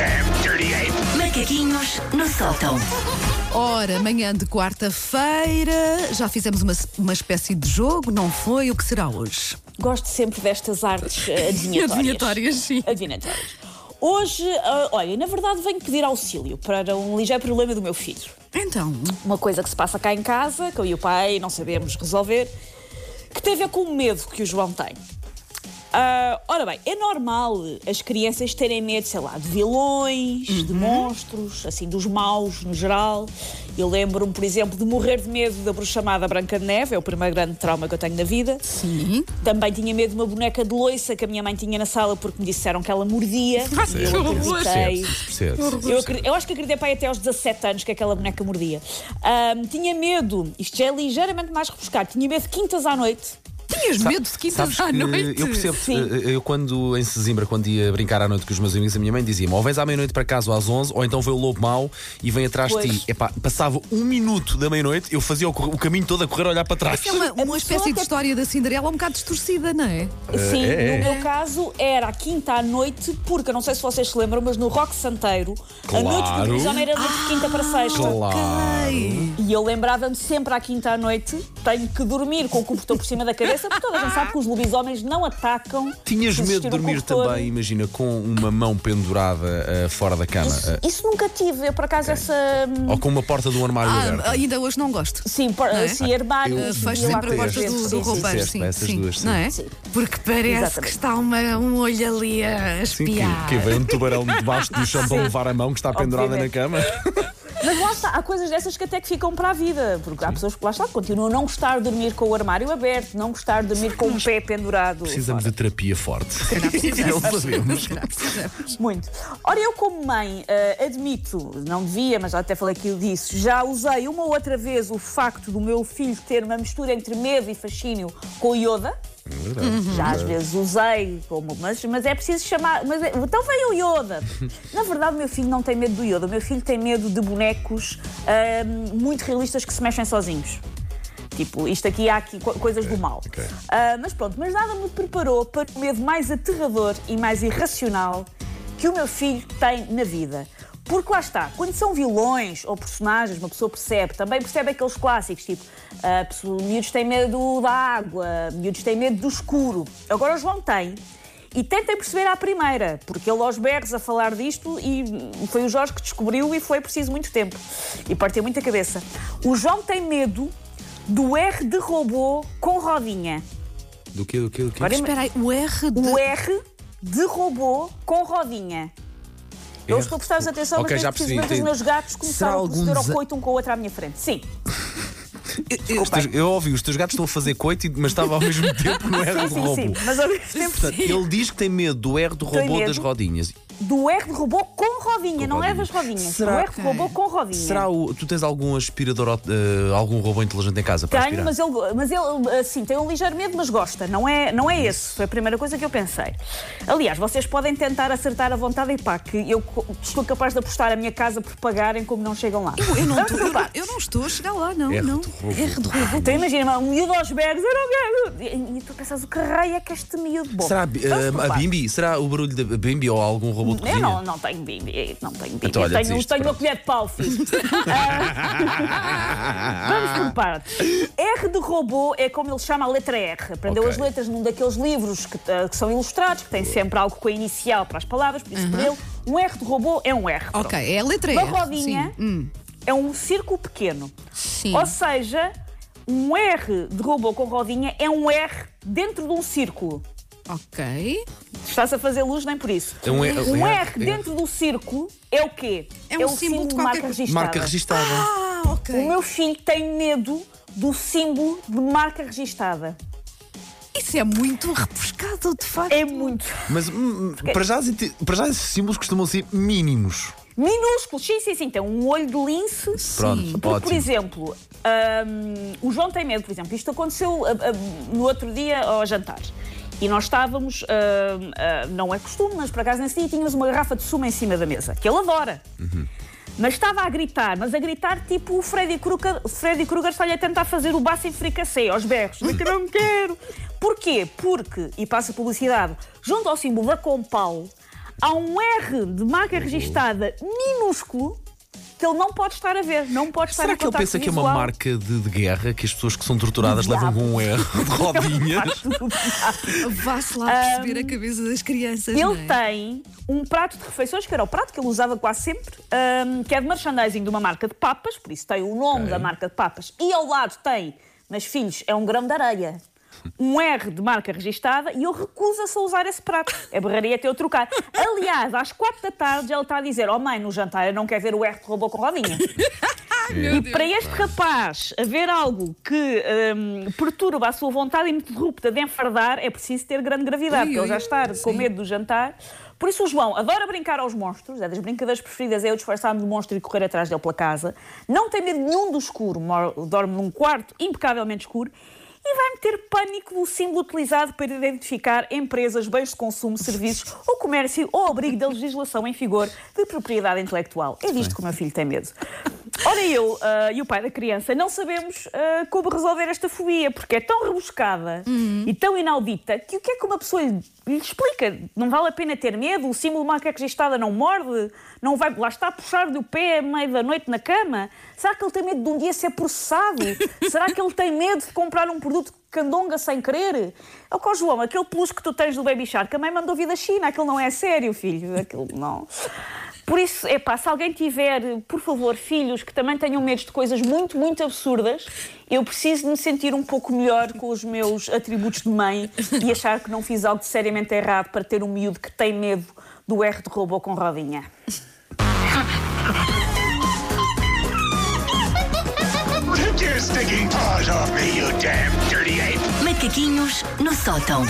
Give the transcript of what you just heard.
damn dirty ape! Macaquinhos no sótão. Ora, manhã de quarta-feira, já fizemos uma, uma espécie de jogo, não foi? O que será hoje? Gosto sempre destas artes eh, adivinhatórias. Adivinhatórias, sim. Adivinhatórias. Hoje, ah, olha, na verdade venho pedir auxílio para um ligeiro problema do meu filho. Então, Uma coisa que se passa cá em casa, que eu e o pai não sabemos resolver, que tem a ver com o medo que o João tem. Ah, ora bem, é normal as crianças terem medo, sei lá, de vilões, de monstros, assim, dos maus no geral. Eu lembro-me, por exemplo, de morrer de medo da bruxa chamada Branca de Neve, é o primeiro grande trauma que eu tenho na vida. sim. Também tinha medo de uma boneca de loiça que a minha mãe tinha na sala porque me disseram que ela mordia. E eu acreditei. Eu, acre- eu acho que acreditei pai até aos 17 anos que aquela boneca mordia. Tinha medo, isto já é ligeiramente mais rebuscado, tinha medo de quintas à noite. Tinhas medo de quintas à noite? eu percebo, Sim. eh, eu quando em Sesimbra, quando ia brincar à noite com os meus amigos, a minha mãe dizia-me ou vens à meia-noite para casa ou às 11, ou então vê o lobo mau e vem atrás de Pois. ti. Epá, passava um minuto da meia-noite, eu fazia o, o caminho todo a correr a olhar para trás. É uma, uma espécie de história da Cinderela um bocado distorcida, não é? Sim, é, é. no meu caso era à quinta à noite, porque eu não sei se vocês se lembram, mas no Rock Santeiro, a Claro. noite de televisão era de quinta para sexta. Claro. E eu lembrava-me sempre à quinta à noite, tenho que dormir com o cobertor por cima da cabeça, porque toda a gente sabe que os lobisomens não atacam. Tinhas medo de um dormir também, imagina, com uma mão pendurada eh, fora da cama Isso, eh, isso nunca tive, eu por acaso essa. hum, ou com uma porta do armário ah, aberta. ainda hoje não gosto. Sim, por, é? assim, armários. Eu Uh, Fecho lá sempre a porta do, do sim, sim, roupeiro, sim, essas sim, duas, sim. não é? Sim. Porque parece Exatamente. que está uma- um olho ali a Sim, que, espiar. que vem um tubarão debaixo do chão para levar a mão que está pendurada na cama. Mas lá está, há coisas dessas que até que ficam para a vida, porque há pessoas que lá está, continuam a não gostar de dormir com o armário aberto, não gostar de dormir com o pé pendurado. Precisamos de terapia forte. Não sabemos. Precisamos. Muito. Ora, eu como mãe, eh, admito, não devia, mas já até falei aquilo disso, já usei uma ou outra vez o facto do meu filho ter uma mistura entre medo e fascínio com o Yoda. Já às vezes usei, como, mas, mas é preciso chamar. Mas é- então veio o Yoda. Na verdade, o meu filho não tem medo do Yoda. O meu filho tem medo de bonecos ahm, muito realistas que se mexem sozinhos. Tipo, isto aqui há aqui co- coisas do mal. ok. Ah, mas pronto, mas nada me preparou para o medo mais aterrador e mais irracional que o meu filho tem na vida. Porque lá está, quando são vilões ou personagens, uma pessoa percebe, também percebe aqueles clássicos, tipo, pessoa- miúdos têm medo da água, miúdos têm medo do escuro. Agora o João tem. E tentem perceber à primeira, porque ele aos berros a falar disto e foi o Jorge que descobriu e foi preciso muito tempo. E partiu muita cabeça. O João tem medo do R de robô com rodinha. Do quê? Do quê? Do quê? Agora Espera aí, o R de. o R de robô com rodinha. Eu estou a prestar atenção, Ok, mas já tenho percebi, precisamente os meus gatos começaram a proceder ao coito um com o outro à minha frente. Sim, Eu, teus- eu ouvi, os teus gatos estão a fazer coito, e- mas estava ao mesmo tempo no R sim, do sim, robô. sim. Mas ao mesmo tempo Portanto, ele diz que tem medo do R do robô medo. das rodinhas. Do R de robô com rodinha, não é das rodinhas. Será- do R de robô com rodinha. Será o. Tu tens algum aspirador, eh, algum robô inteligente em casa para Tenho, aspirar? mas ele, mas ele assim, tem um ligeiro medo, mas gosta. Não é, não é esse. Foi a primeira coisa que eu pensei. Aliás, vocês podem tentar acertar à vontade e pá, que eu estou capaz de apostar a minha casa por pagarem como não chegam lá. Eu não, Vamos tô- por eu, eu não estou a chegar lá, não. R não. de robô. R de robô. Então imagina, um miúdo aos berros, eu não quero. E, e tu pensas, o que raio é que este miúdo bom? Será a. Bimbi? Será o barulho da Bimbi ou algum robô de Eu não, não tenho bimbi, não tenho bimbi. Então, olha, tenho desiste, tenho uma colher de pau, filho. Ah, Vamos por partes. R de robô é como ele chama a letra R. Aprendeu Ok. as letras num daqueles livros que, ah, que são ilustrados, que tem sempre algo com a inicial para as palavras, por isso para ele, um R de robô é um R. pronto. Ok, é a letra Uma R. rodinha Sim. Hum, é um círculo pequeno. sim. Ou seja, um R de robô com rodinha é um R dentro de um círculo. Ok. Estás a fazer luz, nem por isso. É um R- um é- R dentro do círculo é o quê? É um o símbolo de de marca registada. Marca registada. Ah, ok. O meu filho tem medo do símbolo de marca registada. Isso é muito repescado, de facto. É muito. Mas hum, para, já, para já esses símbolos costumam ser mínimos. Minúsculo, sim, sim, sim. Tem um olho de lince. Pronto, Sim. Porque, ótimo. por exemplo, hum, o João tem medo, por exemplo. Isto aconteceu ah, ah, no outro dia ao jantar. E nós estávamos, hum, ah, não é costume, mas por acaso nesse dia tínhamos uma garrafa de sumo em cima da mesa, que ele adora. Mas estava a gritar, mas a gritar tipo o Freddy Krueger, Freddy Krueger está-lhe a tentar fazer o baço em fricassé, aos berros. Que não quero. Porquê? Porque, e passa publicidade, junto ao símbolo da Compal, há um R de marca registada minúsculo que ele não pode estar a ver, não pode estar Será a que ele pensa que é uma marca de, de guerra que as pessoas que são torturadas levam com um R de rodinhas? Vá-se lá perceber a cabeça das crianças. não Ele é? tem um prato de refeições, que era o prato que ele usava quase sempre, ahm, que é de merchandising de uma marca de papas, por isso tem o nome Ok. da marca de papas, e ao lado tem, mas filhos, é um grão de areia. Um R de marca registada e ele recusa-se a usar esse prato. É berraria ter o trocar. Aliás, às quatro da tarde ele está a dizer: Oh mãe, no jantar eu não quero ver o R de robô com rodinha. E para este rapaz haver algo que hum, perturba a sua vontade ininterrupta de enfardar, é preciso ter grande gravidade, porque ele já está com medo do jantar. Por isso o João adora brincar aos monstros, é das brincadeiras preferidas, é eu disfarçar-me de monstro e correr atrás dele pela casa. Não tem medo nenhum do escuro, dorme num quarto impecavelmente escuro. E vai meter pânico no símbolo utilizado para identificar empresas, bens de consumo, serviços ou comércio ou abrigo da legislação em vigor de propriedade intelectual. É disto que o meu filho tem medo. Ora, eu ah, e o pai da criança não sabemos ah, como resolver esta fobia, porque é tão rebuscada e tão inaudita que o que é que uma pessoa lhe, explica? Não vale a pena ter medo? O símbolo de marca registada não morde? Não vai lá está a puxar-lhe o pé à meia da noite na cama? Será que ele tem medo de um dia ser processado? Será que ele tem medo de comprar um produto candonga sem querer? É o que, ó, João, aquele peluche que tu tens do Baby Shark, a mãe mandou vir da China, aquilo não é sério, filho, aquilo não. Por isso, é pá, se alguém tiver, por favor, filhos que também tenham medo de coisas muito, muito absurdas, eu preciso de me sentir um pouco melhor com os meus atributos de mãe e achar que não fiz algo de seriamente errado para ter um miúdo que tem medo do R de robô com rodinha. Macaquinhos no sótão.